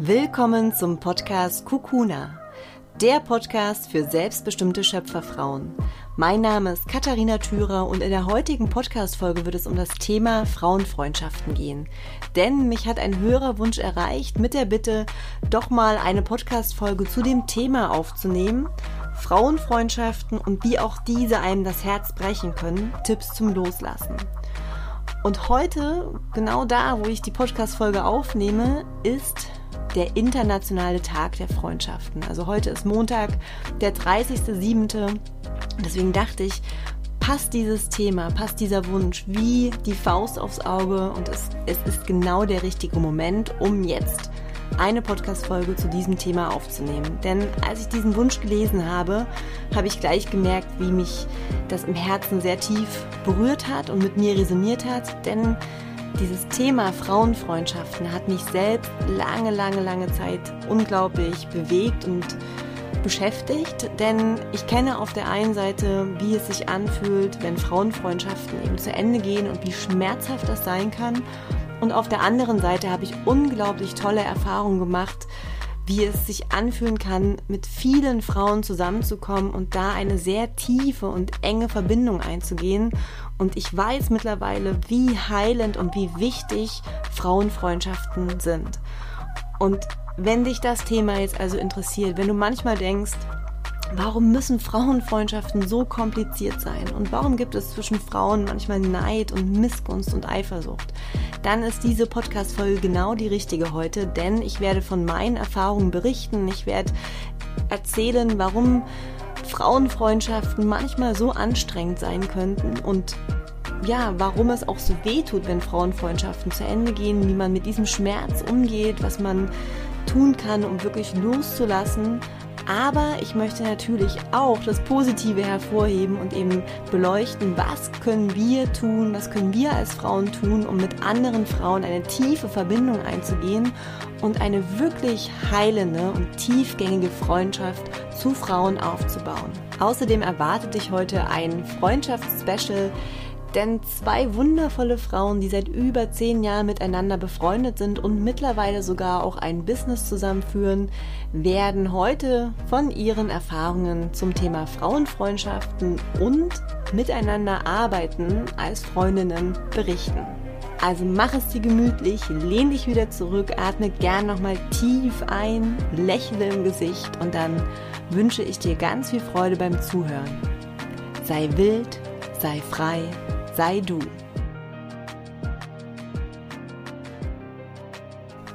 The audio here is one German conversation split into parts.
Willkommen zum Podcast Kukuna, der Podcast für selbstbestimmte Schöpferfrauen. Mein Name ist Katharina Thürer und in der heutigen Podcast-Folge wird es um das Thema Frauenfreundschaften gehen. Denn mich hat ein höherer Wunsch erreicht mit der Bitte, doch mal eine Podcast-Folge zu dem Thema aufzunehmen. Frauenfreundschaften und wie auch diese einem das Herz brechen können. Tipps zum Loslassen. Und heute, genau da, wo ich die Podcast-Folge aufnehme, ist der internationale Tag der Freundschaften. Also heute ist Montag, der 30.07. Deswegen dachte ich, passt dieses Thema, passt dieser Wunsch wie die Faust aufs Auge und es, es ist genau der richtige Moment, um jetzt eine Podcast-Folge zu diesem Thema aufzunehmen. Denn als ich diesen Wunsch gelesen habe, habe ich gleich gemerkt, wie mich das im Herzen sehr tief berührt hat und mit mir resoniert hat. Denn dieses Thema Frauenfreundschaften hat mich selbst lange, lange, lange Zeit unglaublich bewegt und beschäftigt, denn ich kenne auf der einen Seite, wie es sich anfühlt, wenn Frauenfreundschaften eben zu Ende gehen und wie schmerzhaft das sein kann. Und auf der anderen Seite habe ich unglaublich tolle Erfahrungen gemacht, wie es sich anfühlen kann, mit vielen Frauen zusammenzukommen und da eine sehr tiefe und enge Verbindung einzugehen. Und ich weiß mittlerweile, wie heilend und wie wichtig Frauenfreundschaften sind. Und wenn dich das Thema jetzt also interessiert, wenn du manchmal denkst, Warum müssen Frauenfreundschaften so kompliziert sein? Und warum gibt es zwischen Frauen manchmal Neid und Missgunst und Eifersucht? Dann ist diese Podcast-Folge genau die richtige heute, denn ich werde von meinen Erfahrungen berichten. Ich werde erzählen, warum Frauenfreundschaften manchmal so anstrengend sein könnten und ja, warum es auch so weh tut, wenn Frauenfreundschaften zu Ende gehen, wie man mit diesem Schmerz umgeht, was man tun kann, um wirklich loszulassen aber ich möchte natürlich auch das Positive hervorheben und eben beleuchten, was können wir tun, was können wir als Frauen tun, um mit anderen Frauen eine tiefe Verbindung einzugehen und eine wirklich heilende und tiefgängige Freundschaft zu Frauen aufzubauen. Außerdem erwartet dich heute ein Freundschaftsspecial denn zwei wundervolle Frauen, die seit über zehn Jahren miteinander befreundet sind und mittlerweile sogar auch ein Business zusammenführen, werden heute von ihren Erfahrungen zum Thema Frauenfreundschaften und miteinander arbeiten als Freundinnen berichten. Also mach es dir gemütlich, lehn dich wieder zurück, atme gern nochmal tief ein, lächle im Gesicht und dann wünsche ich dir ganz viel Freude beim Zuhören. Sei wild, sei frei sei du.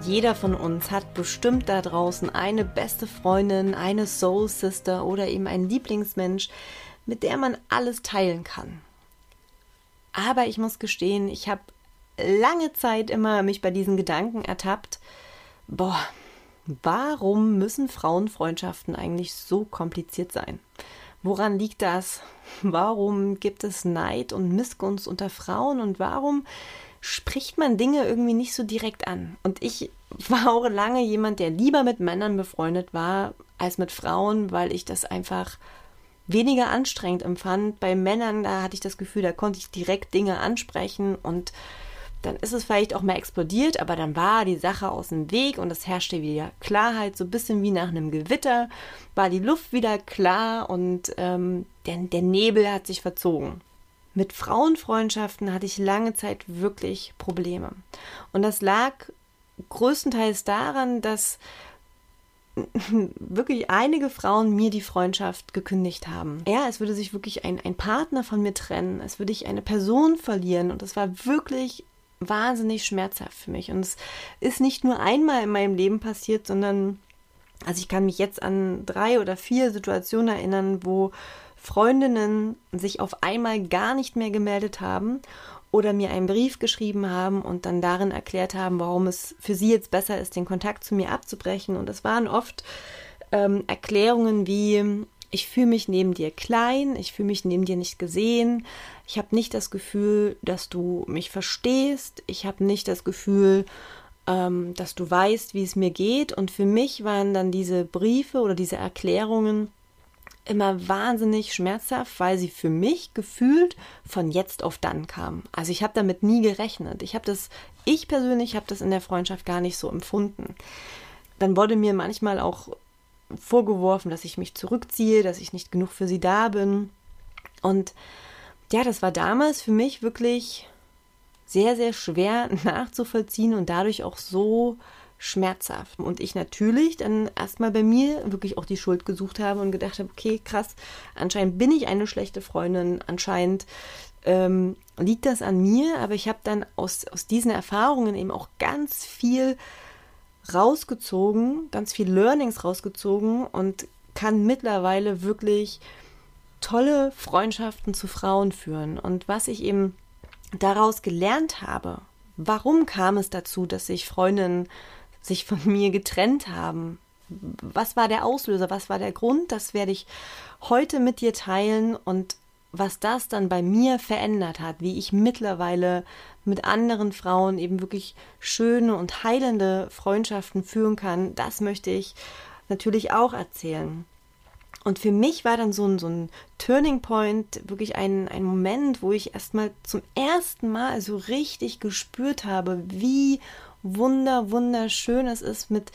Jeder von uns hat bestimmt da draußen eine beste Freundin, eine Soul Sister oder eben einen Lieblingsmensch, mit der man alles teilen kann. Aber ich muss gestehen, ich habe lange Zeit immer mich bei diesen Gedanken ertappt, boah, warum müssen Frauenfreundschaften eigentlich so kompliziert sein? Woran liegt das? Warum gibt es Neid und Missgunst unter Frauen und warum spricht man Dinge irgendwie nicht so direkt an? Und ich war auch lange jemand, der lieber mit Männern befreundet war als mit Frauen, weil ich das einfach weniger anstrengend empfand. Bei Männern, da hatte ich das Gefühl, da konnte ich direkt Dinge ansprechen und dann ist es vielleicht auch mal explodiert, aber dann war die Sache aus dem Weg und es herrschte wieder Klarheit, so ein bisschen wie nach einem Gewitter, war die Luft wieder klar und ähm, der, der Nebel hat sich verzogen. Mit Frauenfreundschaften hatte ich lange Zeit wirklich Probleme. Und das lag größtenteils daran, dass wirklich einige Frauen mir die Freundschaft gekündigt haben. Ja, es würde sich wirklich ein, ein Partner von mir trennen, es würde ich eine Person verlieren und das war wirklich wahnsinnig schmerzhaft für mich. Und es ist nicht nur einmal in meinem Leben passiert, sondern, also ich kann mich jetzt an drei oder vier Situationen erinnern, wo Freundinnen sich auf einmal gar nicht mehr gemeldet haben oder mir einen Brief geschrieben haben und dann darin erklärt haben, warum es für sie jetzt besser ist, den Kontakt zu mir abzubrechen. Und es waren oft ähm, Erklärungen wie, ich fühle mich neben dir klein, ich fühle mich neben dir nicht gesehen, ich habe nicht das Gefühl, dass du mich verstehst, ich habe nicht das Gefühl, ähm, dass du weißt, wie es mir geht. Und für mich waren dann diese Briefe oder diese Erklärungen immer wahnsinnig schmerzhaft, weil sie für mich gefühlt von jetzt auf dann kamen. Also ich habe damit nie gerechnet. Ich habe das, ich persönlich habe das in der Freundschaft gar nicht so empfunden. dann wurde mir manchmal auch vorgeworfen, dass ich mich zurückziehe, dass ich nicht genug für sie da bin. Und ja, das war damals für mich wirklich sehr, sehr schwer nachzuvollziehen und dadurch auch so schmerzhaft. Und ich natürlich dann erstmal bei mir wirklich auch die Schuld gesucht habe und gedacht habe, okay, krass, anscheinend bin ich eine schlechte Freundin, anscheinend ähm, liegt das an mir, aber ich habe dann aus, aus diesen Erfahrungen eben auch ganz viel rausgezogen, ganz viel Learnings rausgezogen und kann mittlerweile wirklich tolle Freundschaften zu Frauen führen. Und was ich eben daraus gelernt habe, warum kam es dazu, dass sich Freundinnen sich von mir getrennt haben? Was war der Auslöser? Was war der Grund? Das werde ich heute mit dir teilen und was das dann bei mir verändert hat, wie ich mittlerweile mit anderen Frauen eben wirklich schöne und heilende Freundschaften führen kann, das möchte ich natürlich auch erzählen. Und für mich war dann so ein, so ein Turning Point, wirklich ein, ein Moment, wo ich erstmal zum ersten Mal so richtig gespürt habe, wie wunder, wunderschön es ist, mit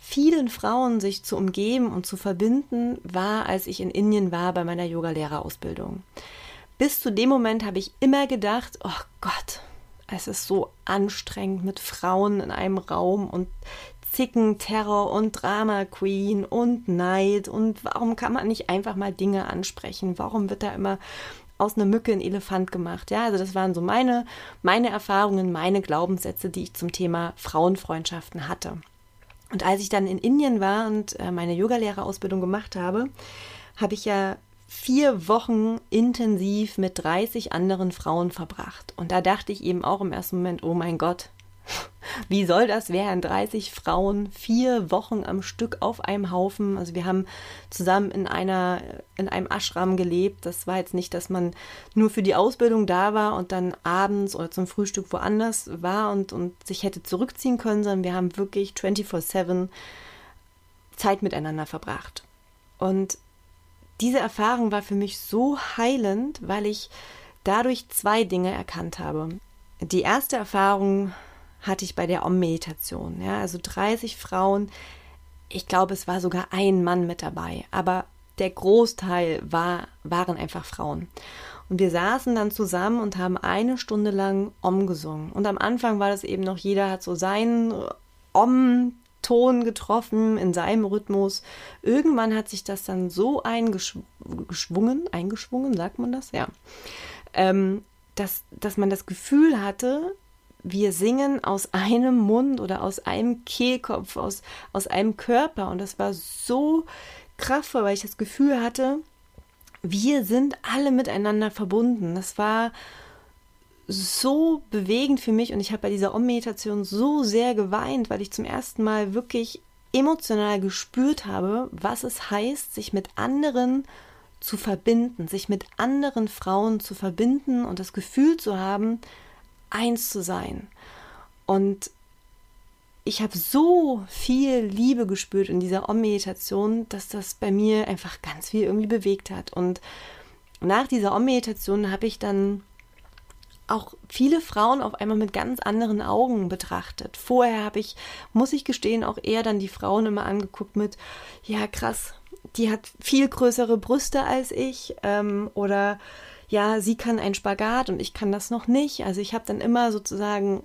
vielen Frauen sich zu umgeben und zu verbinden, war, als ich in Indien war bei meiner Yogalehrerausbildung. Bis zu dem Moment habe ich immer gedacht, oh Gott, es ist so anstrengend mit Frauen in einem Raum und Zicken, Terror und Drama Queen und Neid und warum kann man nicht einfach mal Dinge ansprechen? Warum wird da immer aus einer Mücke ein Elefant gemacht? Ja, also das waren so meine, meine Erfahrungen, meine Glaubenssätze, die ich zum Thema Frauenfreundschaften hatte. Und als ich dann in Indien war und äh, meine Yogalehrerausbildung gemacht habe, habe ich ja vier Wochen intensiv mit 30 anderen Frauen verbracht. Und da dachte ich eben auch im ersten Moment, oh mein Gott, wie soll das werden? 30 Frauen, vier Wochen am Stück auf einem Haufen. Also wir haben zusammen in einer, in einem Ashram gelebt. Das war jetzt nicht, dass man nur für die Ausbildung da war und dann abends oder zum Frühstück woanders war und, und sich hätte zurückziehen können, sondern wir haben wirklich 24-7 Zeit miteinander verbracht. Und diese Erfahrung war für mich so heilend, weil ich dadurch zwei Dinge erkannt habe. Die erste Erfahrung hatte ich bei der Om-Meditation. Ja, also 30 Frauen. Ich glaube, es war sogar ein Mann mit dabei, aber der Großteil war, waren einfach Frauen. Und wir saßen dann zusammen und haben eine Stunde lang Om gesungen. Und am Anfang war das eben noch, jeder hat so seinen Om-Ton getroffen in seinem Rhythmus. Irgendwann hat sich das dann so eingeschwungen, eingeschwungen, sagt man das? Ja. Ähm, dass, dass man das Gefühl hatte, wir singen aus einem Mund oder aus einem Kehlkopf, aus, aus einem Körper. Und das war so kraftvoll, weil ich das Gefühl hatte, wir sind alle miteinander verbunden. Das war so bewegend für mich und ich habe bei dieser Om-Meditation so sehr geweint, weil ich zum ersten Mal wirklich emotional gespürt habe, was es heißt, sich mit anderen zu verbinden, sich mit anderen Frauen zu verbinden und das Gefühl zu haben, eins zu sein. Und ich habe so viel Liebe gespürt in dieser Om-Meditation, dass das bei mir einfach ganz viel irgendwie bewegt hat. Und nach dieser Om-Meditation habe ich dann auch viele Frauen auf einmal mit ganz anderen Augen betrachtet. Vorher habe ich, muss ich gestehen, auch eher dann die Frauen immer angeguckt mit, ja krass, die hat viel größere Brüste als ich ähm, oder ja, sie kann einen Spagat und ich kann das noch nicht. Also ich habe dann immer sozusagen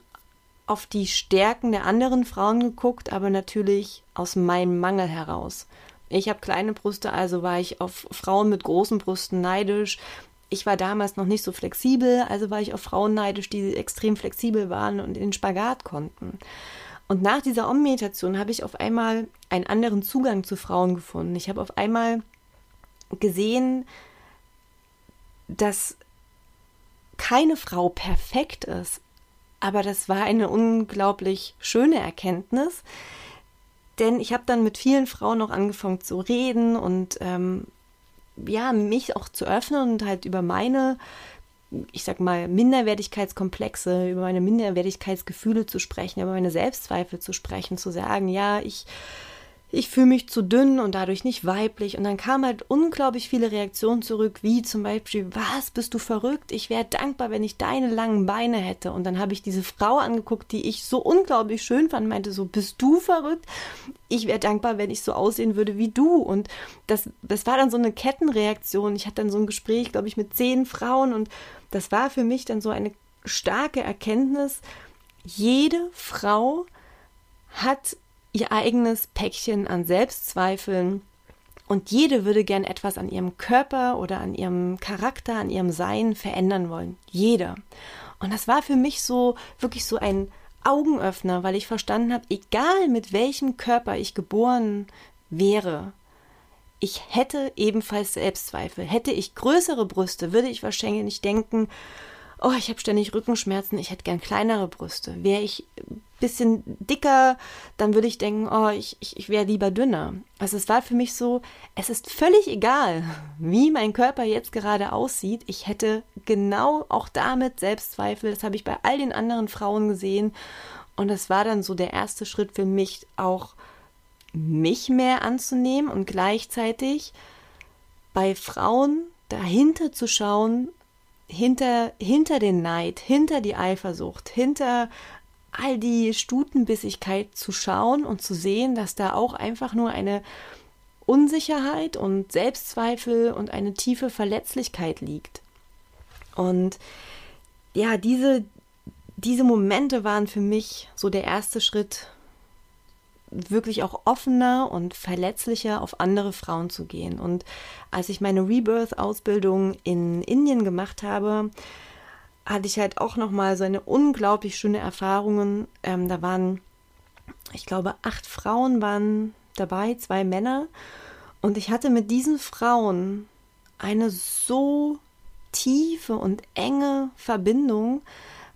auf die Stärken der anderen Frauen geguckt, aber natürlich aus meinem Mangel heraus. Ich habe kleine Brüste, also war ich auf Frauen mit großen Brüsten neidisch. Ich war damals noch nicht so flexibel, also war ich auf Frauen neidisch, die extrem flexibel waren und den Spagat konnten. Und nach dieser Om-Meditation habe ich auf einmal einen anderen Zugang zu Frauen gefunden. Ich habe auf einmal gesehen, dass keine Frau perfekt ist, aber das war eine unglaublich schöne Erkenntnis, denn ich habe dann mit vielen Frauen noch angefangen zu reden und ähm, ja, mich auch zu öffnen und halt über meine, ich sag mal, Minderwertigkeitskomplexe, über meine Minderwertigkeitsgefühle zu sprechen, über meine Selbstzweifel zu sprechen, zu sagen, ja, ich ich fühle mich zu dünn und dadurch nicht weiblich. Und dann kamen halt unglaublich viele Reaktionen zurück, wie zum Beispiel, was, bist du verrückt? Ich wäre dankbar, wenn ich deine langen Beine hätte. Und dann habe ich diese Frau angeguckt, die ich so unglaublich schön fand, meinte so, bist du verrückt? Ich wäre dankbar, wenn ich so aussehen würde wie du. Und das, das war dann so eine Kettenreaktion. Ich hatte dann so ein Gespräch, glaube ich, mit zehn Frauen und das war für mich dann so eine starke Erkenntnis. Jede Frau hat ihr eigenes Päckchen an Selbstzweifeln und jede würde gern etwas an ihrem Körper oder an ihrem Charakter, an ihrem Sein verändern wollen. Jede. Und das war für mich so wirklich so ein Augenöffner, weil ich verstanden habe, egal mit welchem Körper ich geboren wäre, ich hätte ebenfalls Selbstzweifel. Hätte ich größere Brüste, würde ich wahrscheinlich denken, oh, ich habe ständig Rückenschmerzen, ich hätte gern kleinere Brüste. Wäre ich ein bisschen dicker, dann würde ich denken, oh, ich, ich, ich wäre lieber dünner. Also es war für mich so, es ist völlig egal, wie mein Körper jetzt gerade aussieht. Ich hätte genau auch damit Selbstzweifel. Das habe ich bei all den anderen Frauen gesehen. Und das war dann so der erste Schritt für mich, auch mich mehr anzunehmen und gleichzeitig bei Frauen dahinter zu schauen, hinter, hinter den Neid, hinter die Eifersucht, hinter all die Stutenbissigkeit zu schauen und zu sehen, dass da auch einfach nur eine Unsicherheit und Selbstzweifel und eine tiefe Verletzlichkeit liegt. Und ja, diese, diese Momente waren für mich so der erste Schritt, wirklich auch offener und verletzlicher auf andere Frauen zu gehen. Und als ich meine Rebirth-Ausbildung in Indien gemacht habe, hatte ich halt auch nochmal so eine unglaublich schöne Erfahrungen. Ähm, da waren, ich glaube, acht Frauen waren dabei, zwei Männer. Und ich hatte mit diesen Frauen eine so tiefe und enge Verbindung,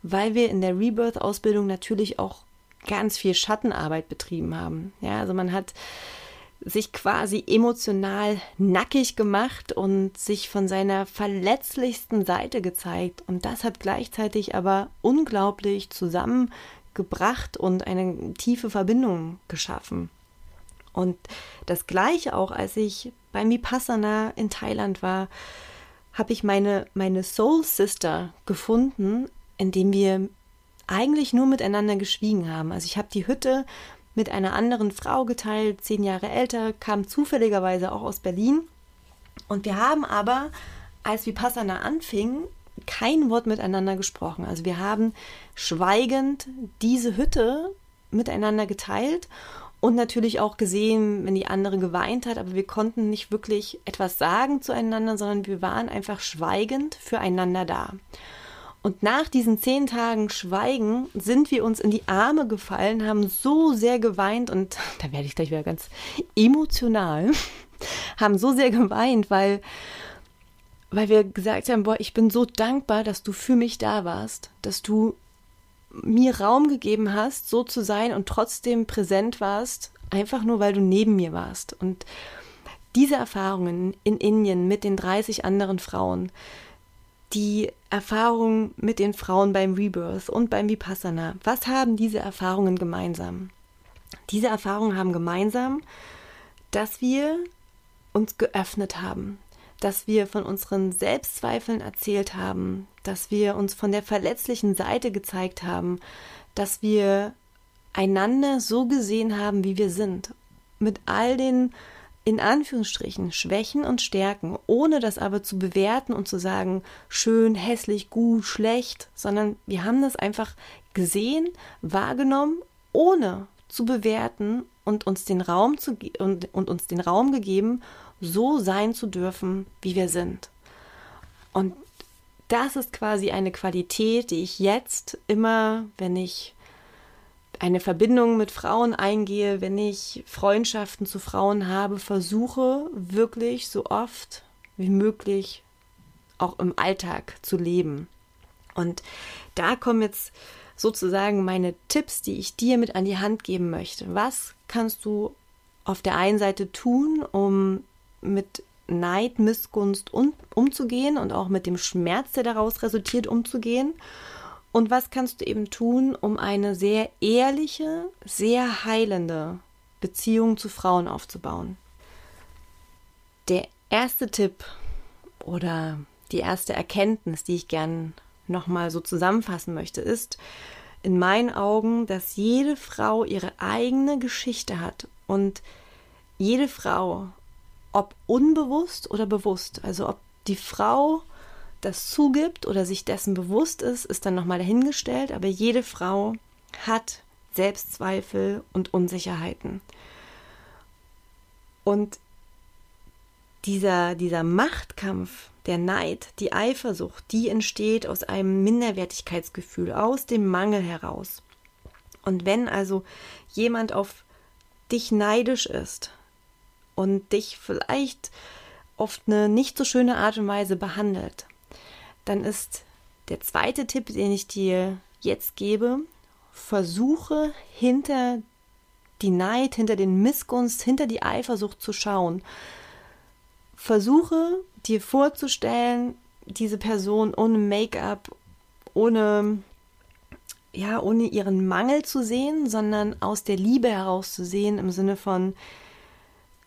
weil wir in der Rebirth-Ausbildung natürlich auch ganz viel Schattenarbeit betrieben haben. Ja, also man hat sich quasi emotional nackig gemacht und sich von seiner verletzlichsten Seite gezeigt. Und das hat gleichzeitig aber unglaublich zusammengebracht und eine tiefe Verbindung geschaffen. Und das gleiche auch, als ich beim Vipassana in Thailand war, habe ich meine, meine Soul Sister gefunden, indem wir eigentlich nur miteinander geschwiegen haben. Also ich habe die Hütte mit einer anderen Frau geteilt, zehn Jahre älter, kam zufälligerweise auch aus Berlin. Und wir haben aber, als Vipassana anfing, kein Wort miteinander gesprochen. Also wir haben schweigend diese Hütte miteinander geteilt und natürlich auch gesehen, wenn die andere geweint hat, aber wir konnten nicht wirklich etwas sagen zueinander, sondern wir waren einfach schweigend füreinander da. Und nach diesen zehn Tagen Schweigen sind wir uns in die Arme gefallen, haben so sehr geweint und da werde ich gleich wieder ganz emotional, haben so sehr geweint, weil, weil wir gesagt haben, boah, ich bin so dankbar, dass du für mich da warst, dass du mir Raum gegeben hast, so zu sein und trotzdem präsent warst, einfach nur weil du neben mir warst. Und diese Erfahrungen in Indien mit den 30 anderen Frauen, die Erfahrungen mit den Frauen beim Rebirth und beim Vipassana. Was haben diese Erfahrungen gemeinsam? Diese Erfahrungen haben gemeinsam, dass wir uns geöffnet haben, dass wir von unseren Selbstzweifeln erzählt haben, dass wir uns von der verletzlichen Seite gezeigt haben, dass wir einander so gesehen haben, wie wir sind, mit all den in Anführungsstrichen Schwächen und Stärken, ohne das aber zu bewerten und zu sagen, schön, hässlich, gut, schlecht, sondern wir haben das einfach gesehen, wahrgenommen, ohne zu bewerten und uns den Raum zu und, und uns den Raum gegeben, so sein zu dürfen, wie wir sind. Und das ist quasi eine Qualität, die ich jetzt immer, wenn ich eine Verbindung mit Frauen eingehe, wenn ich Freundschaften zu Frauen habe, versuche wirklich so oft wie möglich auch im Alltag zu leben. Und da kommen jetzt sozusagen meine Tipps, die ich dir mit an die Hand geben möchte. Was kannst du auf der einen Seite tun, um mit Neid, Missgunst um, umzugehen und auch mit dem Schmerz, der daraus resultiert, umzugehen? Und was kannst du eben tun, um eine sehr ehrliche, sehr heilende Beziehungen zu Frauen aufzubauen. Der erste Tipp oder die erste Erkenntnis, die ich gern nochmal so zusammenfassen möchte, ist in meinen Augen, dass jede Frau ihre eigene Geschichte hat und jede Frau, ob unbewusst oder bewusst, also ob die Frau das zugibt oder sich dessen bewusst ist, ist dann nochmal dahingestellt, aber jede Frau hat Selbstzweifel und Unsicherheiten. Und dieser, dieser Machtkampf, der Neid, die Eifersucht, die entsteht aus einem Minderwertigkeitsgefühl, aus dem Mangel heraus. Und wenn also jemand auf dich neidisch ist und dich vielleicht auf eine nicht so schöne Art und Weise behandelt, dann ist der zweite Tipp, den ich dir jetzt gebe, versuche hinter die Neid, hinter den Missgunst, hinter die Eifersucht zu schauen. Versuche dir vorzustellen, diese Person ohne Make-up, ohne ja, ohne ihren Mangel zu sehen, sondern aus der Liebe heraus zu sehen im Sinne von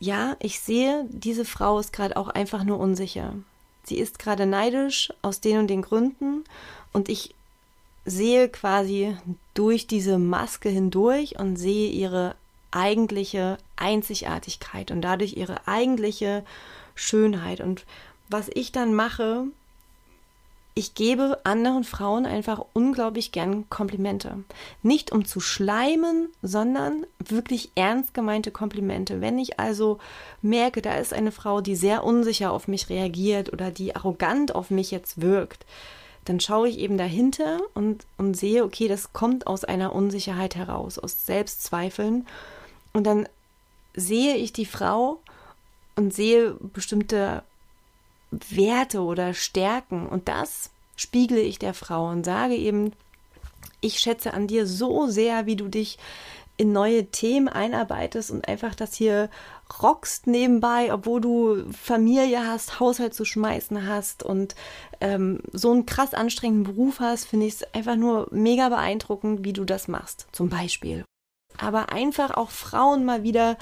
ja, ich sehe, diese Frau ist gerade auch einfach nur unsicher. Sie ist gerade neidisch aus den und den Gründen und ich sehe quasi durch diese Maske hindurch und sehe ihre eigentliche Einzigartigkeit und dadurch ihre eigentliche Schönheit. Und was ich dann mache, ich gebe anderen Frauen einfach unglaublich gern Komplimente. Nicht um zu schleimen, sondern wirklich ernst gemeinte Komplimente. Wenn ich also merke, da ist eine Frau, die sehr unsicher auf mich reagiert oder die arrogant auf mich jetzt wirkt, dann schaue ich eben dahinter und, und sehe, okay, das kommt aus einer Unsicherheit heraus, aus Selbstzweifeln. Und dann sehe ich die Frau und sehe bestimmte Werte oder Stärken und das spiegle ich der Frau und sage eben, ich schätze an dir so sehr, wie du dich in neue Themen einarbeitest und einfach das hier rockst nebenbei, obwohl du Familie hast, Haushalt zu schmeißen hast und ähm, so einen krass anstrengenden Beruf hast, finde ich es einfach nur mega beeindruckend, wie du das machst, zum Beispiel. Aber einfach auch Frauen mal wieder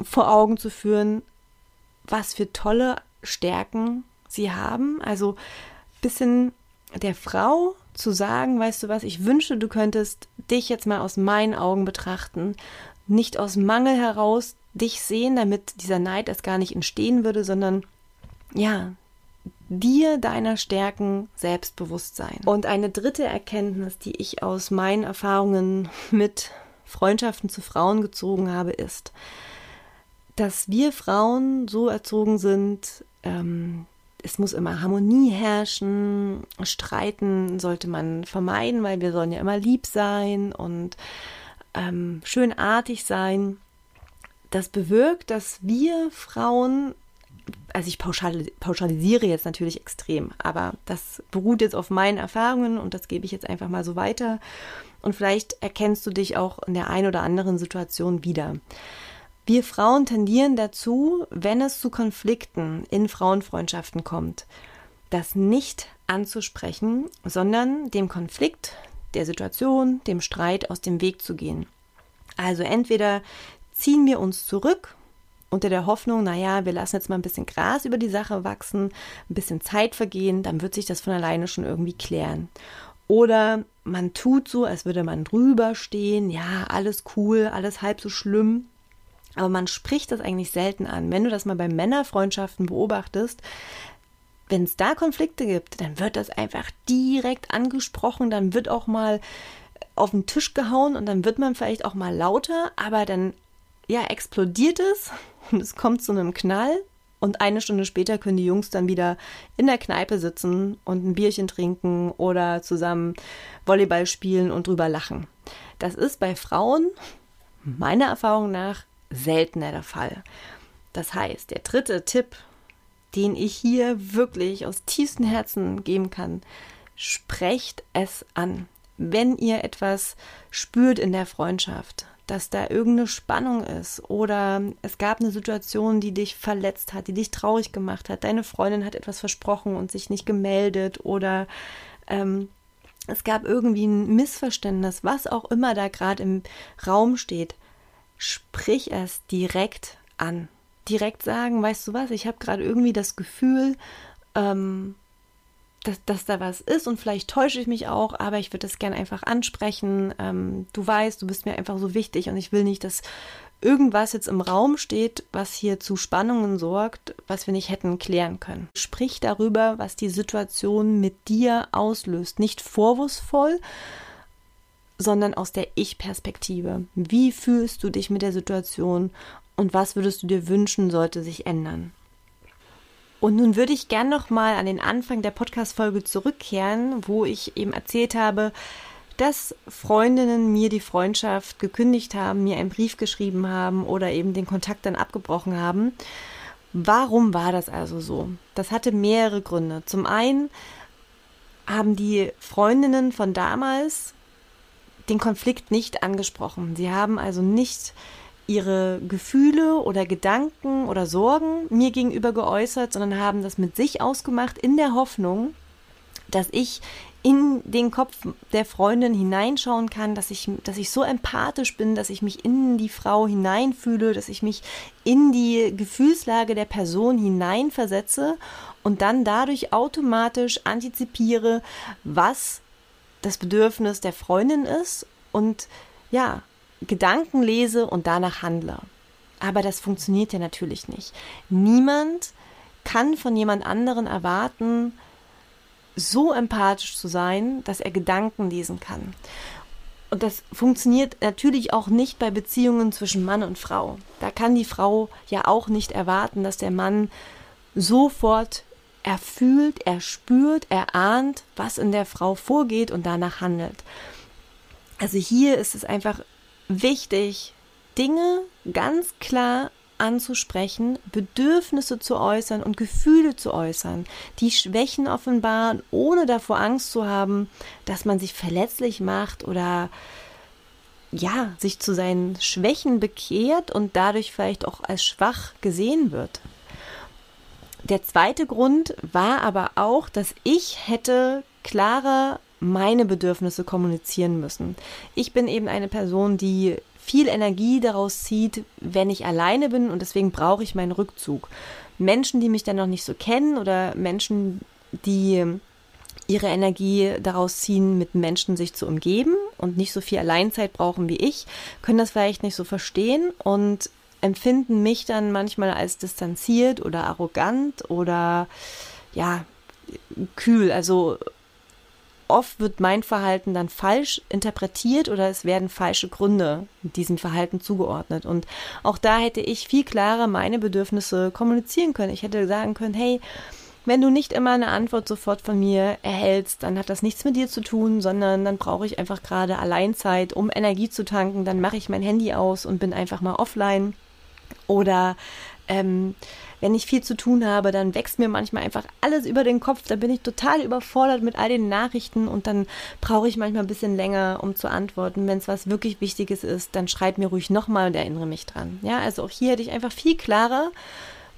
vor Augen zu führen, was für tolle Stärken sie haben. Also bisschen der Frau zu sagen, weißt du was, ich wünsche, du könntest dich jetzt mal aus meinen Augen betrachten, nicht aus Mangel heraus dich sehen, damit dieser Neid erst gar nicht entstehen würde, sondern ja, dir deiner Stärken selbstbewusst sein. Und eine dritte Erkenntnis, die ich aus meinen Erfahrungen mit Freundschaften zu Frauen gezogen habe, ist, dass wir Frauen so erzogen sind, ähm, es muss immer Harmonie herrschen, streiten sollte man vermeiden, weil wir sollen ja immer lieb sein und ähm, schönartig sein. Das bewirkt, dass wir Frauen, also ich pauschalisiere jetzt natürlich extrem, aber das beruht jetzt auf meinen Erfahrungen und das gebe ich jetzt einfach mal so weiter. Und vielleicht erkennst du dich auch in der einen oder anderen Situation wieder. Wir Frauen tendieren dazu, wenn es zu Konflikten in Frauenfreundschaften kommt, das nicht anzusprechen, sondern dem Konflikt, der Situation, dem Streit aus dem Weg zu gehen. Also entweder ziehen wir uns zurück unter der Hoffnung, naja, wir lassen jetzt mal ein bisschen Gras über die Sache wachsen, ein bisschen Zeit vergehen, dann wird sich das von alleine schon irgendwie klären. Oder man tut so, als würde man drüber stehen, ja, alles cool, alles halb so schlimm. Aber man spricht das eigentlich selten an. Wenn du das mal bei Männerfreundschaften beobachtest, wenn es da Konflikte gibt, dann wird das einfach direkt angesprochen, dann wird auch mal auf den Tisch gehauen und dann wird man vielleicht auch mal lauter, aber dann ja explodiert es und es kommt zu einem Knall und eine Stunde später können die Jungs dann wieder in der Kneipe sitzen und ein Bierchen trinken oder zusammen Volleyball spielen und drüber lachen. Das ist bei Frauen meiner Erfahrung nach seltener der Fall. Das heißt, der dritte Tipp, den ich hier wirklich aus tiefstem Herzen geben kann, sprecht es an. Wenn ihr etwas spürt in der Freundschaft, dass da irgendeine Spannung ist oder es gab eine Situation, die dich verletzt hat, die dich traurig gemacht hat, deine Freundin hat etwas versprochen und sich nicht gemeldet oder ähm, es gab irgendwie ein Missverständnis, was auch immer da gerade im Raum steht, sprich es direkt an. Direkt sagen, weißt du was, ich habe gerade irgendwie das Gefühl, ähm, dass, dass da was ist und vielleicht täusche ich mich auch, aber ich würde das gerne einfach ansprechen. Ähm, du weißt, du bist mir einfach so wichtig und ich will nicht, dass irgendwas jetzt im Raum steht, was hier zu Spannungen sorgt, was wir nicht hätten klären können. Sprich darüber, was die Situation mit dir auslöst. Nicht vorwurfsvoll, sondern aus der Ich-Perspektive. Wie fühlst du dich mit der Situation und was würdest du dir wünschen, sollte sich ändern? Und nun würde ich gern noch mal an den Anfang der Podcast-Folge zurückkehren, wo ich eben erzählt habe, dass Freundinnen mir die Freundschaft gekündigt haben, mir einen Brief geschrieben haben oder eben den Kontakt dann abgebrochen haben. Warum war das also so? Das hatte mehrere Gründe. Zum einen haben die Freundinnen von damals den Konflikt nicht angesprochen. Sie haben also nicht ihre Gefühle oder Gedanken oder Sorgen mir gegenüber geäußert, sondern haben das mit sich ausgemacht in der Hoffnung, dass ich in den Kopf der Freundin hineinschauen kann, dass ich, dass ich so empathisch bin, dass ich mich in die Frau hineinfühle, dass ich mich in die Gefühlslage der Person hineinversetze und dann dadurch automatisch antizipiere, was das Bedürfnis der Freundin ist und ja, Gedanken lese und danach handle. Aber das funktioniert ja natürlich nicht. Niemand kann von jemand anderen erwarten, so empathisch zu sein, dass er Gedanken lesen kann. Und das funktioniert natürlich auch nicht bei Beziehungen zwischen Mann und Frau. Da kann die Frau ja auch nicht erwarten, dass der Mann sofort er fühlt, er spürt, er ahnt, was in der Frau vorgeht und danach handelt. Also hier ist es einfach wichtig, Dinge ganz klar anzusprechen, Bedürfnisse zu äußern und Gefühle zu äußern, die Schwächen offenbaren, ohne davor Angst zu haben, dass man sich verletzlich macht oder ja, sich zu seinen Schwächen bekehrt und dadurch vielleicht auch als schwach gesehen wird. Der zweite Grund war aber auch, dass ich hätte klarer meine Bedürfnisse kommunizieren müssen. Ich bin eben eine Person, die viel Energie daraus zieht, wenn ich alleine bin und deswegen brauche ich meinen Rückzug. Menschen, die mich dann noch nicht so kennen oder Menschen, die ihre Energie daraus ziehen, mit Menschen sich zu umgeben und nicht so viel Alleinzeit brauchen wie ich, können das vielleicht nicht so verstehen und empfinden mich dann manchmal als distanziert oder arrogant oder ja, kühl. Also oft wird mein Verhalten dann falsch interpretiert oder es werden falsche Gründe diesem Verhalten zugeordnet. Und auch da hätte ich viel klarer meine Bedürfnisse kommunizieren können. Ich hätte sagen können, hey, wenn du nicht immer eine Antwort sofort von mir erhältst, dann hat das nichts mit dir zu tun, sondern dann brauche ich einfach gerade Alleinzeit, um Energie zu tanken. Dann mache ich mein Handy aus und bin einfach mal offline. Oder ähm, wenn ich viel zu tun habe, dann wächst mir manchmal einfach alles über den Kopf. Da bin ich total überfordert mit all den Nachrichten und dann brauche ich manchmal ein bisschen länger, um zu antworten. Wenn es was wirklich Wichtiges ist, dann schreib mir ruhig nochmal und erinnere mich dran. Ja, also auch hier hätte ich einfach viel klarer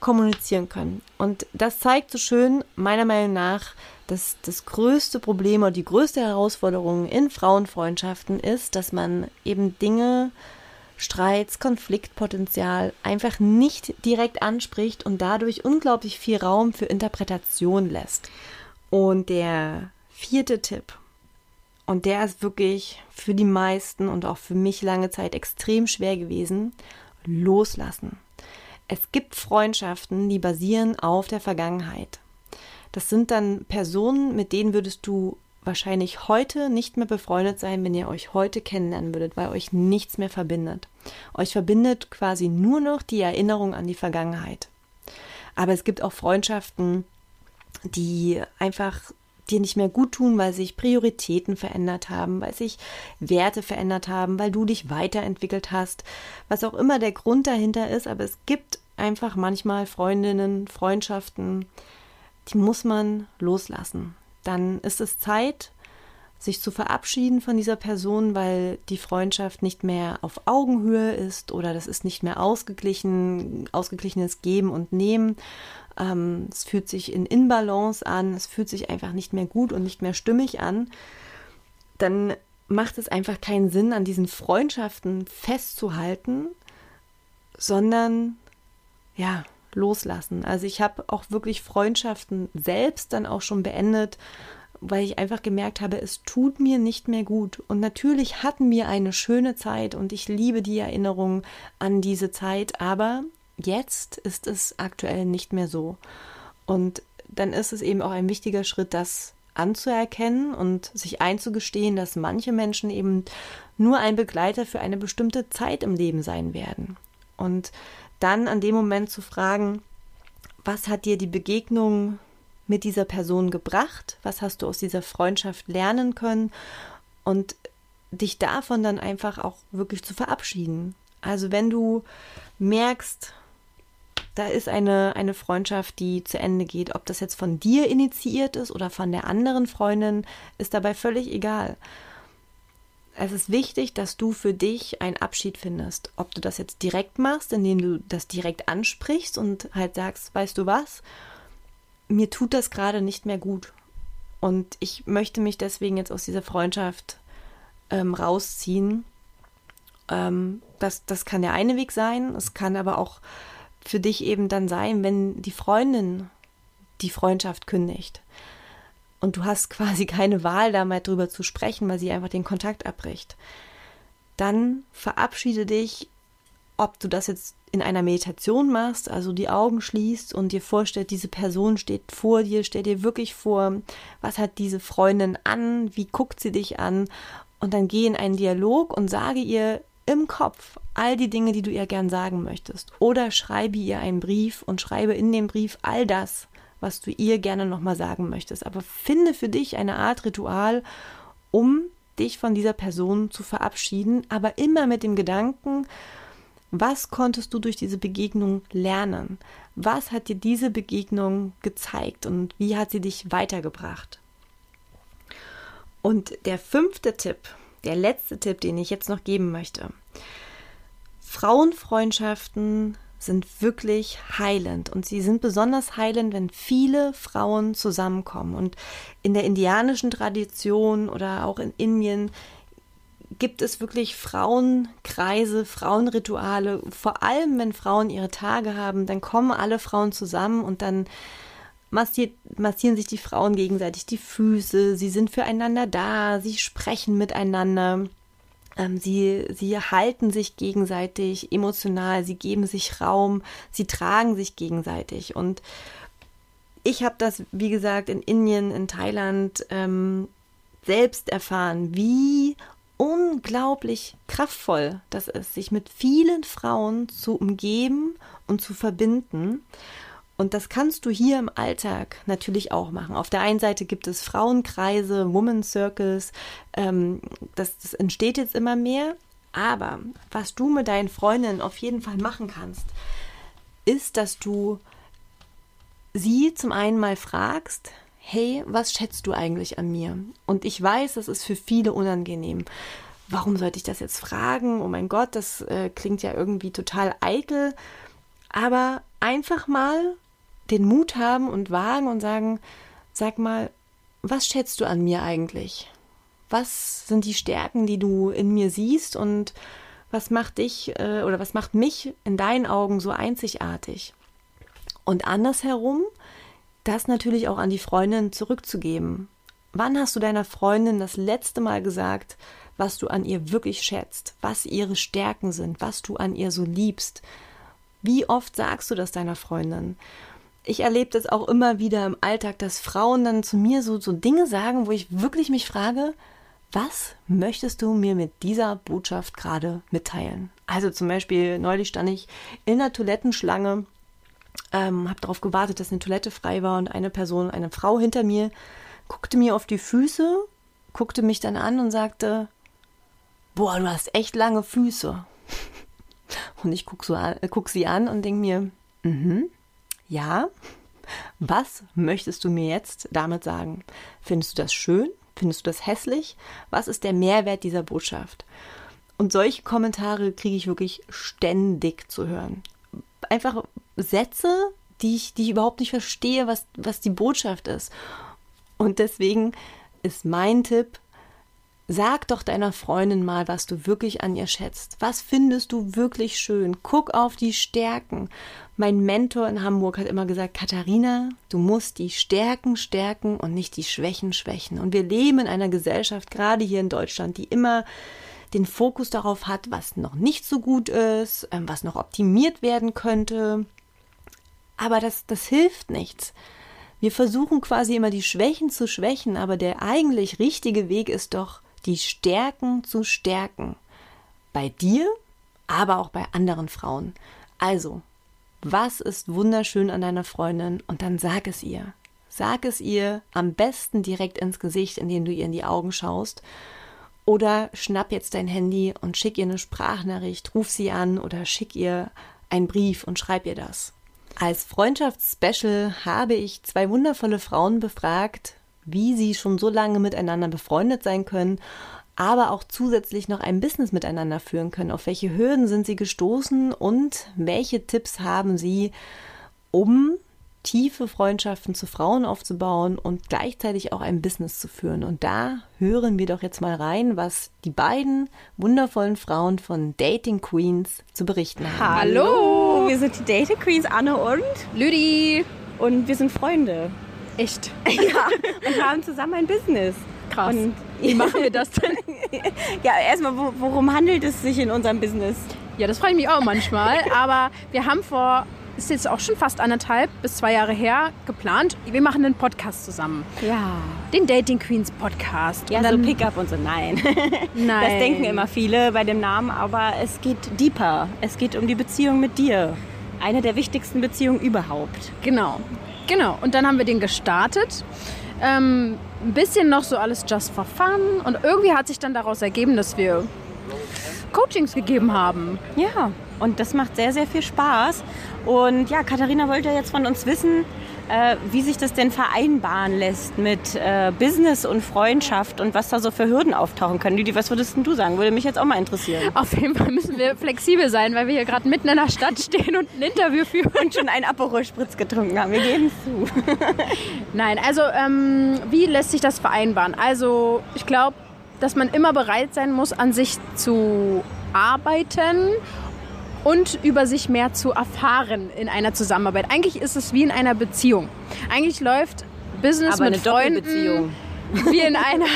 kommunizieren können. Und das zeigt so schön, meiner Meinung nach, dass das größte Problem oder die größte Herausforderung in Frauenfreundschaften ist, dass man eben Dinge Streits, Konfliktpotenzial einfach nicht direkt anspricht und dadurch unglaublich viel Raum für Interpretation lässt. Und der vierte Tipp, und der ist wirklich für die meisten und auch für mich lange Zeit extrem schwer gewesen, loslassen. Es gibt Freundschaften, die basieren auf der Vergangenheit. Das sind dann Personen, mit denen würdest du wahrscheinlich heute nicht mehr befreundet sein, wenn ihr euch heute kennenlernen würdet, weil euch nichts mehr verbindet. Euch verbindet quasi nur noch die Erinnerung an die Vergangenheit. Aber es gibt auch Freundschaften, die einfach dir nicht mehr gut tun, weil sich Prioritäten verändert haben, weil sich Werte verändert haben, weil du dich weiterentwickelt hast, was auch immer der Grund dahinter ist, aber es gibt einfach manchmal Freundinnen, Freundschaften, die muss man loslassen dann ist es Zeit, sich zu verabschieden von dieser Person, weil die Freundschaft nicht mehr auf Augenhöhe ist oder das ist nicht mehr ausgeglichen, ausgeglichenes Geben und Nehmen. Ähm, es fühlt sich in Inbalance an, es fühlt sich einfach nicht mehr gut und nicht mehr stimmig an. Dann macht es einfach keinen Sinn, an diesen Freundschaften festzuhalten, sondern ja, loslassen. Also ich habe auch wirklich Freundschaften selbst dann auch schon beendet, weil ich einfach gemerkt habe, es tut mir nicht mehr gut. Und natürlich hatten wir eine schöne Zeit und ich liebe die Erinnerung an diese Zeit, aber jetzt ist es aktuell nicht mehr so. Und dann ist es eben auch ein wichtiger Schritt, das anzuerkennen und sich einzugestehen, dass manche Menschen eben nur ein Begleiter für eine bestimmte Zeit im Leben sein werden. Und dann an dem Moment zu fragen, was hat dir die Begegnung mit dieser Person gebracht? Was hast du aus dieser Freundschaft lernen können? Und dich davon dann einfach auch wirklich zu verabschieden. Also wenn du merkst, da ist eine, eine Freundschaft, die zu Ende geht, ob das jetzt von dir initiiert ist oder von der anderen Freundin, ist dabei völlig egal es ist wichtig, dass du für dich einen Abschied findest. Ob du das jetzt direkt machst, indem du das direkt ansprichst und halt sagst, weißt du was, mir tut das gerade nicht mehr gut. Und ich möchte mich deswegen jetzt aus dieser Freundschaft ähm, rausziehen. Ähm, das, das kann der eine Weg sein. Es kann aber auch für dich eben dann sein, wenn die Freundin die Freundschaft kündigt und du hast quasi keine Wahl, da mal drüber zu sprechen, weil sie einfach den Kontakt abbricht, dann verabschiede dich, ob du das jetzt in einer Meditation machst, also die Augen schließt und dir vorstellst, diese Person steht vor dir, stell dir wirklich vor, was hat diese Freundin an, wie guckt sie dich an? Und dann geh in einen Dialog und sage ihr im Kopf all die Dinge, die du ihr gern sagen möchtest. Oder schreibe ihr einen Brief und schreibe in dem Brief all das, was du ihr gerne nochmal sagen möchtest. Aber finde für dich eine Art Ritual, um dich von dieser Person zu verabschieden, aber immer mit dem Gedanken, was konntest du durch diese Begegnung lernen? Was hat dir diese Begegnung gezeigt und wie hat sie dich weitergebracht? Und der fünfte Tipp, der letzte Tipp, den ich jetzt noch geben möchte. Frauenfreundschaften sind wirklich heilend und sie sind besonders heilend, wenn viele Frauen zusammenkommen. Und in der indianischen Tradition oder auch in Indien gibt es wirklich Frauenkreise, Frauenrituale. Vor allem, wenn Frauen ihre Tage haben, dann kommen alle Frauen zusammen und dann massiert, massieren sich die Frauen gegenseitig die Füße, sie sind füreinander da, sie sprechen miteinander. Ähm, sie, sie halten sich gegenseitig emotional, sie geben sich Raum, sie tragen sich gegenseitig. Und ich habe das, wie gesagt, in Indien, in Thailand ähm, selbst erfahren, wie unglaublich kraftvoll das ist, sich mit vielen Frauen zu umgeben und zu verbinden. Und das kannst du hier im Alltag natürlich auch machen. Auf der einen Seite gibt es Frauenkreise, Woman Circles, ähm, das, das entsteht jetzt immer mehr. Aber was du mit deinen Freundinnen auf jeden Fall machen kannst, ist, dass du sie zum einen mal fragst, hey, was schätzt du eigentlich an mir? Und ich weiß, das ist für viele unangenehm. Warum sollte ich das jetzt fragen? Oh mein Gott, das äh, klingt ja irgendwie total eitel. Aber einfach mal den Mut haben und wagen und sagen, sag mal, was schätzt du an mir eigentlich? Was sind die Stärken, die du in mir siehst und was macht dich äh, oder was macht mich in deinen Augen so einzigartig? Und andersherum, das natürlich auch an die Freundin zurückzugeben. Wann hast du deiner Freundin das letzte Mal gesagt, was du an ihr wirklich schätzt, was ihre Stärken sind, was du an ihr so liebst? Wie oft sagst du das deiner Freundin? Ich erlebe das auch immer wieder im Alltag, dass Frauen dann zu mir so, so Dinge sagen, wo ich wirklich mich frage, was möchtest du mir mit dieser Botschaft gerade mitteilen? Also zum Beispiel, neulich stand ich in der Toilettenschlange, ähm, habe darauf gewartet, dass eine Toilette frei war und eine Person, eine Frau hinter mir, guckte mir auf die Füße, guckte mich dann an und sagte, boah, du hast echt lange Füße. Und ich guck, so guck sie an und denke mir, mhm, ja, was möchtest du mir jetzt damit sagen? Findest du das schön? Findest du das hässlich? Was ist der Mehrwert dieser Botschaft? Und solche Kommentare kriege ich wirklich ständig zu hören. Einfach Sätze, die ich, die ich überhaupt nicht verstehe, was, was die Botschaft ist. Und deswegen ist mein Tipp, Sag doch deiner Freundin mal, was du wirklich an ihr schätzt. Was findest du wirklich schön? Guck auf die Stärken. Mein Mentor in Hamburg hat immer gesagt, Katharina, du musst die Stärken stärken und nicht die Schwächen schwächen. Und wir leben in einer Gesellschaft, gerade hier in Deutschland, die immer den Fokus darauf hat, was noch nicht so gut ist, ähm, was noch optimiert werden könnte. Aber das, das hilft nichts. Wir versuchen quasi immer die Schwächen zu schwächen, aber der eigentlich richtige Weg ist doch, die Stärken zu stärken. Bei dir, aber auch bei anderen Frauen. Also, was ist wunderschön an deiner Freundin und dann sag es ihr. Sag es ihr am besten direkt ins Gesicht, indem du ihr in die Augen schaust. Oder schnapp jetzt dein Handy und schick ihr eine Sprachnachricht, ruf sie an oder schick ihr einen Brief und schreib ihr das. Als Freundschaftsspecial habe ich zwei wundervolle Frauen befragt, wie sie schon so lange miteinander befreundet sein können, aber auch zusätzlich noch ein Business miteinander führen können. Auf welche Hürden sind sie gestoßen und welche Tipps haben sie, um tiefe Freundschaften zu Frauen aufzubauen und gleichzeitig auch ein Business zu führen. Und da hören wir doch jetzt mal rein, was die beiden wundervollen Frauen von Dating Queens zu berichten haben. Hallo, wir sind die Dating Queens Anne und Lüdi und wir sind Freunde. Echt? Ja, und haben zusammen ein Business. Krass. Und Wie machen wir das denn? ja, erstmal, wo- worum handelt es sich in unserem Business? Ja, das frage ich mich auch manchmal. Aber wir haben vor, ist jetzt auch schon fast anderthalb bis zwei Jahre her, geplant, wir machen einen Podcast zusammen. Ja. Den Dating Queens Podcast. Ja, Und so dann- Pickup und so. Nein. Nein. Das denken immer viele bei dem Namen, aber es geht deeper. Es geht um die Beziehung mit dir. Eine der wichtigsten Beziehungen überhaupt. Genau, genau. Und dann haben wir den gestartet. Ähm, ein bisschen noch so alles just for fun. Und irgendwie hat sich dann daraus ergeben, dass wir Coachings gegeben haben. Ja, und das macht sehr, sehr viel Spaß. Und ja, Katharina wollte jetzt von uns wissen, äh, wie sich das denn vereinbaren lässt mit äh, Business und Freundschaft und was da so für Hürden auftauchen können. Lüdi, was würdest du sagen? Würde mich jetzt auch mal interessieren. Auf jeden Fall müssen wir flexibel sein, weil wir hier gerade mitten in der Stadt stehen und ein Interview führen. Und schon einen Aperol Spritz getrunken haben. Wir geben es zu. Nein, also ähm, wie lässt sich das vereinbaren? Also ich glaube, dass man immer bereit sein muss, an sich zu arbeiten und über sich mehr zu erfahren in einer Zusammenarbeit. Eigentlich ist es wie in einer Beziehung. Eigentlich läuft Business Aber mit eine Freunden wie in einer,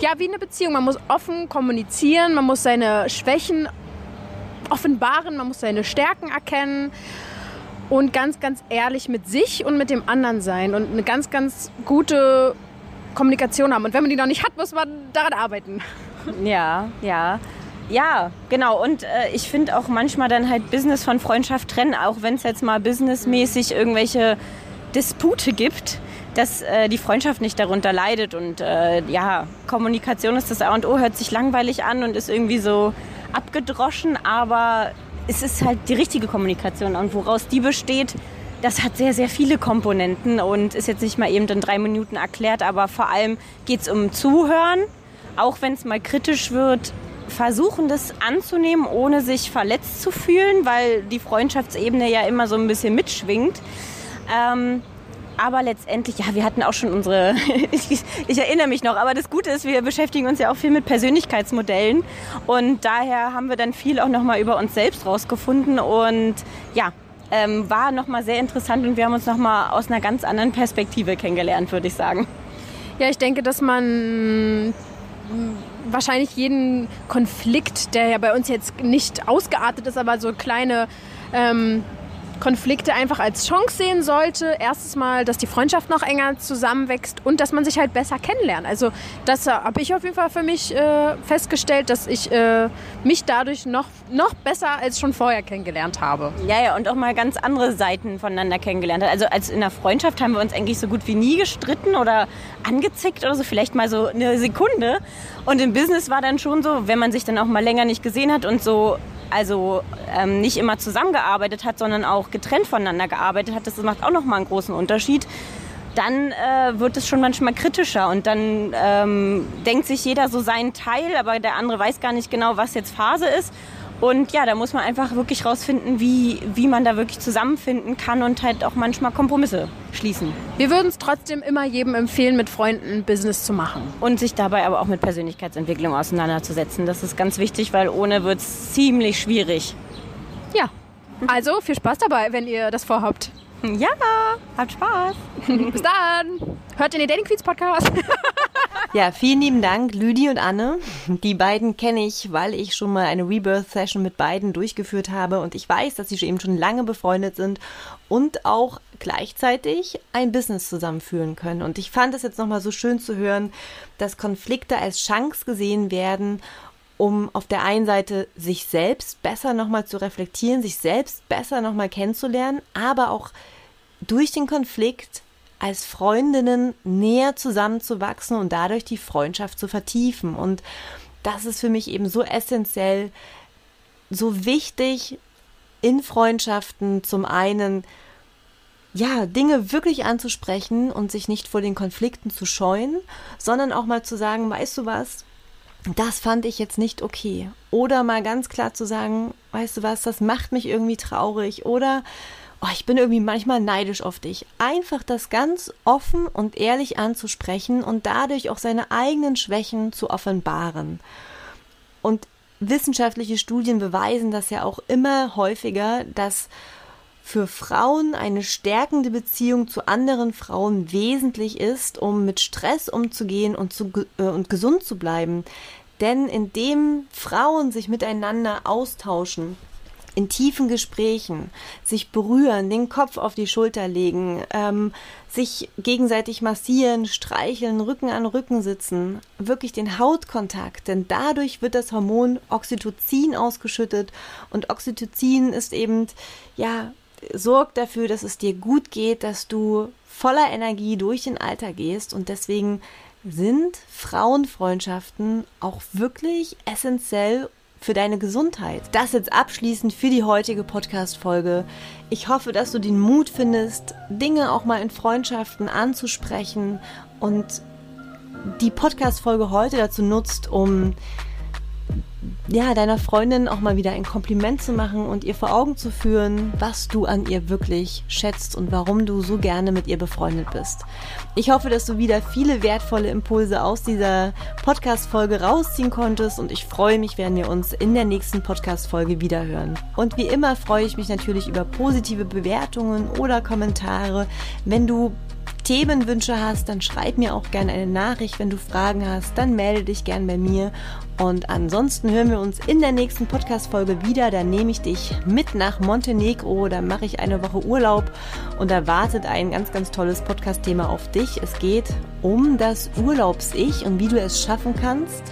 ja, wie eine Beziehung. Man muss offen kommunizieren, man muss seine Schwächen offenbaren, man muss seine Stärken erkennen und ganz, ganz ehrlich mit sich und mit dem anderen sein und eine ganz, ganz gute Kommunikation haben. Und wenn man die noch nicht hat, muss man daran arbeiten. Ja, ja. Ja, genau. Und äh, ich finde auch manchmal dann halt Business von Freundschaft trennen, auch wenn es jetzt mal businessmäßig irgendwelche Dispute gibt, dass äh, die Freundschaft nicht darunter leidet. Und äh, ja, Kommunikation ist das A und O, hört sich langweilig an und ist irgendwie so abgedroschen, aber es ist halt die richtige Kommunikation. Und woraus die besteht, das hat sehr, sehr viele Komponenten und ist jetzt nicht mal eben in drei Minuten erklärt, aber vor allem geht es um Zuhören, auch wenn es mal kritisch wird, versuchen das anzunehmen, ohne sich verletzt zu fühlen, weil die Freundschaftsebene ja immer so ein bisschen mitschwingt. Ähm, aber letztendlich, ja, wir hatten auch schon unsere, ich, ich erinnere mich noch, aber das Gute ist, wir beschäftigen uns ja auch viel mit Persönlichkeitsmodellen und daher haben wir dann viel auch nochmal über uns selbst rausgefunden und ja, ähm, war nochmal sehr interessant und wir haben uns nochmal aus einer ganz anderen Perspektive kennengelernt, würde ich sagen. Ja, ich denke, dass man wahrscheinlich jeden Konflikt, der ja bei uns jetzt nicht ausgeartet ist, aber so kleine ähm, Konflikte einfach als Chance sehen sollte. Erstens mal, dass die Freundschaft noch enger zusammenwächst und dass man sich halt besser kennenlernt. Also das habe ich auf jeden Fall für mich äh, festgestellt, dass ich äh, mich dadurch noch, noch besser als schon vorher kennengelernt habe. Ja, ja, und auch mal ganz andere Seiten voneinander kennengelernt hat. Also als in der Freundschaft haben wir uns eigentlich so gut wie nie gestritten oder angezickt oder so, vielleicht mal so eine Sekunde. Und im Business war dann schon so, wenn man sich dann auch mal länger nicht gesehen hat und so, also ähm, nicht immer zusammengearbeitet hat, sondern auch getrennt voneinander gearbeitet hat, das macht auch nochmal einen großen Unterschied. Dann äh, wird es schon manchmal kritischer und dann ähm, denkt sich jeder so seinen Teil, aber der andere weiß gar nicht genau, was jetzt Phase ist. Und ja, da muss man einfach wirklich rausfinden, wie, wie man da wirklich zusammenfinden kann und halt auch manchmal Kompromisse schließen. Wir würden es trotzdem immer jedem empfehlen, mit Freunden Business zu machen. Und sich dabei aber auch mit Persönlichkeitsentwicklung auseinanderzusetzen. Das ist ganz wichtig, weil ohne wird es ziemlich schwierig. Ja. Also viel Spaß dabei, wenn ihr das vorhabt. Ja, habt Spaß. Bis dann. Hört in den Dating Queens Podcast. Ja, vielen lieben Dank, Lüdi und Anne. Die beiden kenne ich, weil ich schon mal eine Rebirth-Session mit beiden durchgeführt habe und ich weiß, dass sie eben schon lange befreundet sind und auch gleichzeitig ein Business zusammenführen können. Und ich fand es jetzt nochmal so schön zu hören, dass Konflikte als Chance gesehen werden, um auf der einen Seite sich selbst besser nochmal zu reflektieren, sich selbst besser nochmal kennenzulernen, aber auch durch den Konflikt als Freundinnen näher zusammenzuwachsen und dadurch die Freundschaft zu vertiefen. Und das ist für mich eben so essentiell, so wichtig in Freundschaften zum einen, ja, Dinge wirklich anzusprechen und sich nicht vor den Konflikten zu scheuen, sondern auch mal zu sagen, weißt du was, das fand ich jetzt nicht okay. Oder mal ganz klar zu sagen, weißt du was, das macht mich irgendwie traurig. Oder oh, ich bin irgendwie manchmal neidisch auf dich. Einfach das ganz offen und ehrlich anzusprechen und dadurch auch seine eigenen Schwächen zu offenbaren. Und wissenschaftliche Studien beweisen das ja auch immer häufiger, dass für Frauen eine stärkende Beziehung zu anderen Frauen wesentlich ist, um mit Stress umzugehen und, zu, äh, und gesund zu bleiben. Denn indem Frauen sich miteinander austauschen, in tiefen Gesprächen, sich berühren, den Kopf auf die Schulter legen, ähm, sich gegenseitig massieren, streicheln, Rücken an Rücken sitzen, wirklich den Hautkontakt, denn dadurch wird das Hormon Oxytocin ausgeschüttet und Oxytocin ist eben, ja, sorgt dafür, dass es dir gut geht, dass du voller Energie durch den Alter gehst und deswegen sind Frauenfreundschaften auch wirklich essentiell für deine Gesundheit. Das jetzt abschließend für die heutige Podcast-Folge. Ich hoffe, dass du den Mut findest, Dinge auch mal in Freundschaften anzusprechen und die Podcast-Folge heute dazu nutzt, um ja, deiner Freundin auch mal wieder ein Kompliment zu machen und ihr vor Augen zu führen, was du an ihr wirklich schätzt und warum du so gerne mit ihr befreundet bist. Ich hoffe, dass du wieder viele wertvolle Impulse aus dieser Podcast-Folge rausziehen konntest und ich freue mich, wenn wir uns in der nächsten Podcast-Folge wiederhören. Und wie immer freue ich mich natürlich über positive Bewertungen oder Kommentare. Wenn du Themenwünsche hast, dann schreib mir auch gerne eine Nachricht. Wenn du Fragen hast, dann melde dich gern bei mir. Und ansonsten hören wir uns in der nächsten Podcast-Folge wieder. Da nehme ich dich mit nach Montenegro. Da mache ich eine Woche Urlaub und da wartet ein ganz, ganz tolles Podcast-Thema auf dich. Es geht um das Urlaubs-Ich und wie du es schaffen kannst,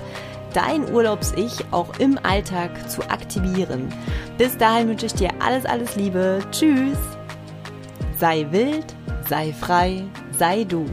dein Urlaubs-Ich auch im Alltag zu aktivieren. Bis dahin wünsche ich dir alles, alles Liebe. Tschüss. Sei wild, sei frei, sei du.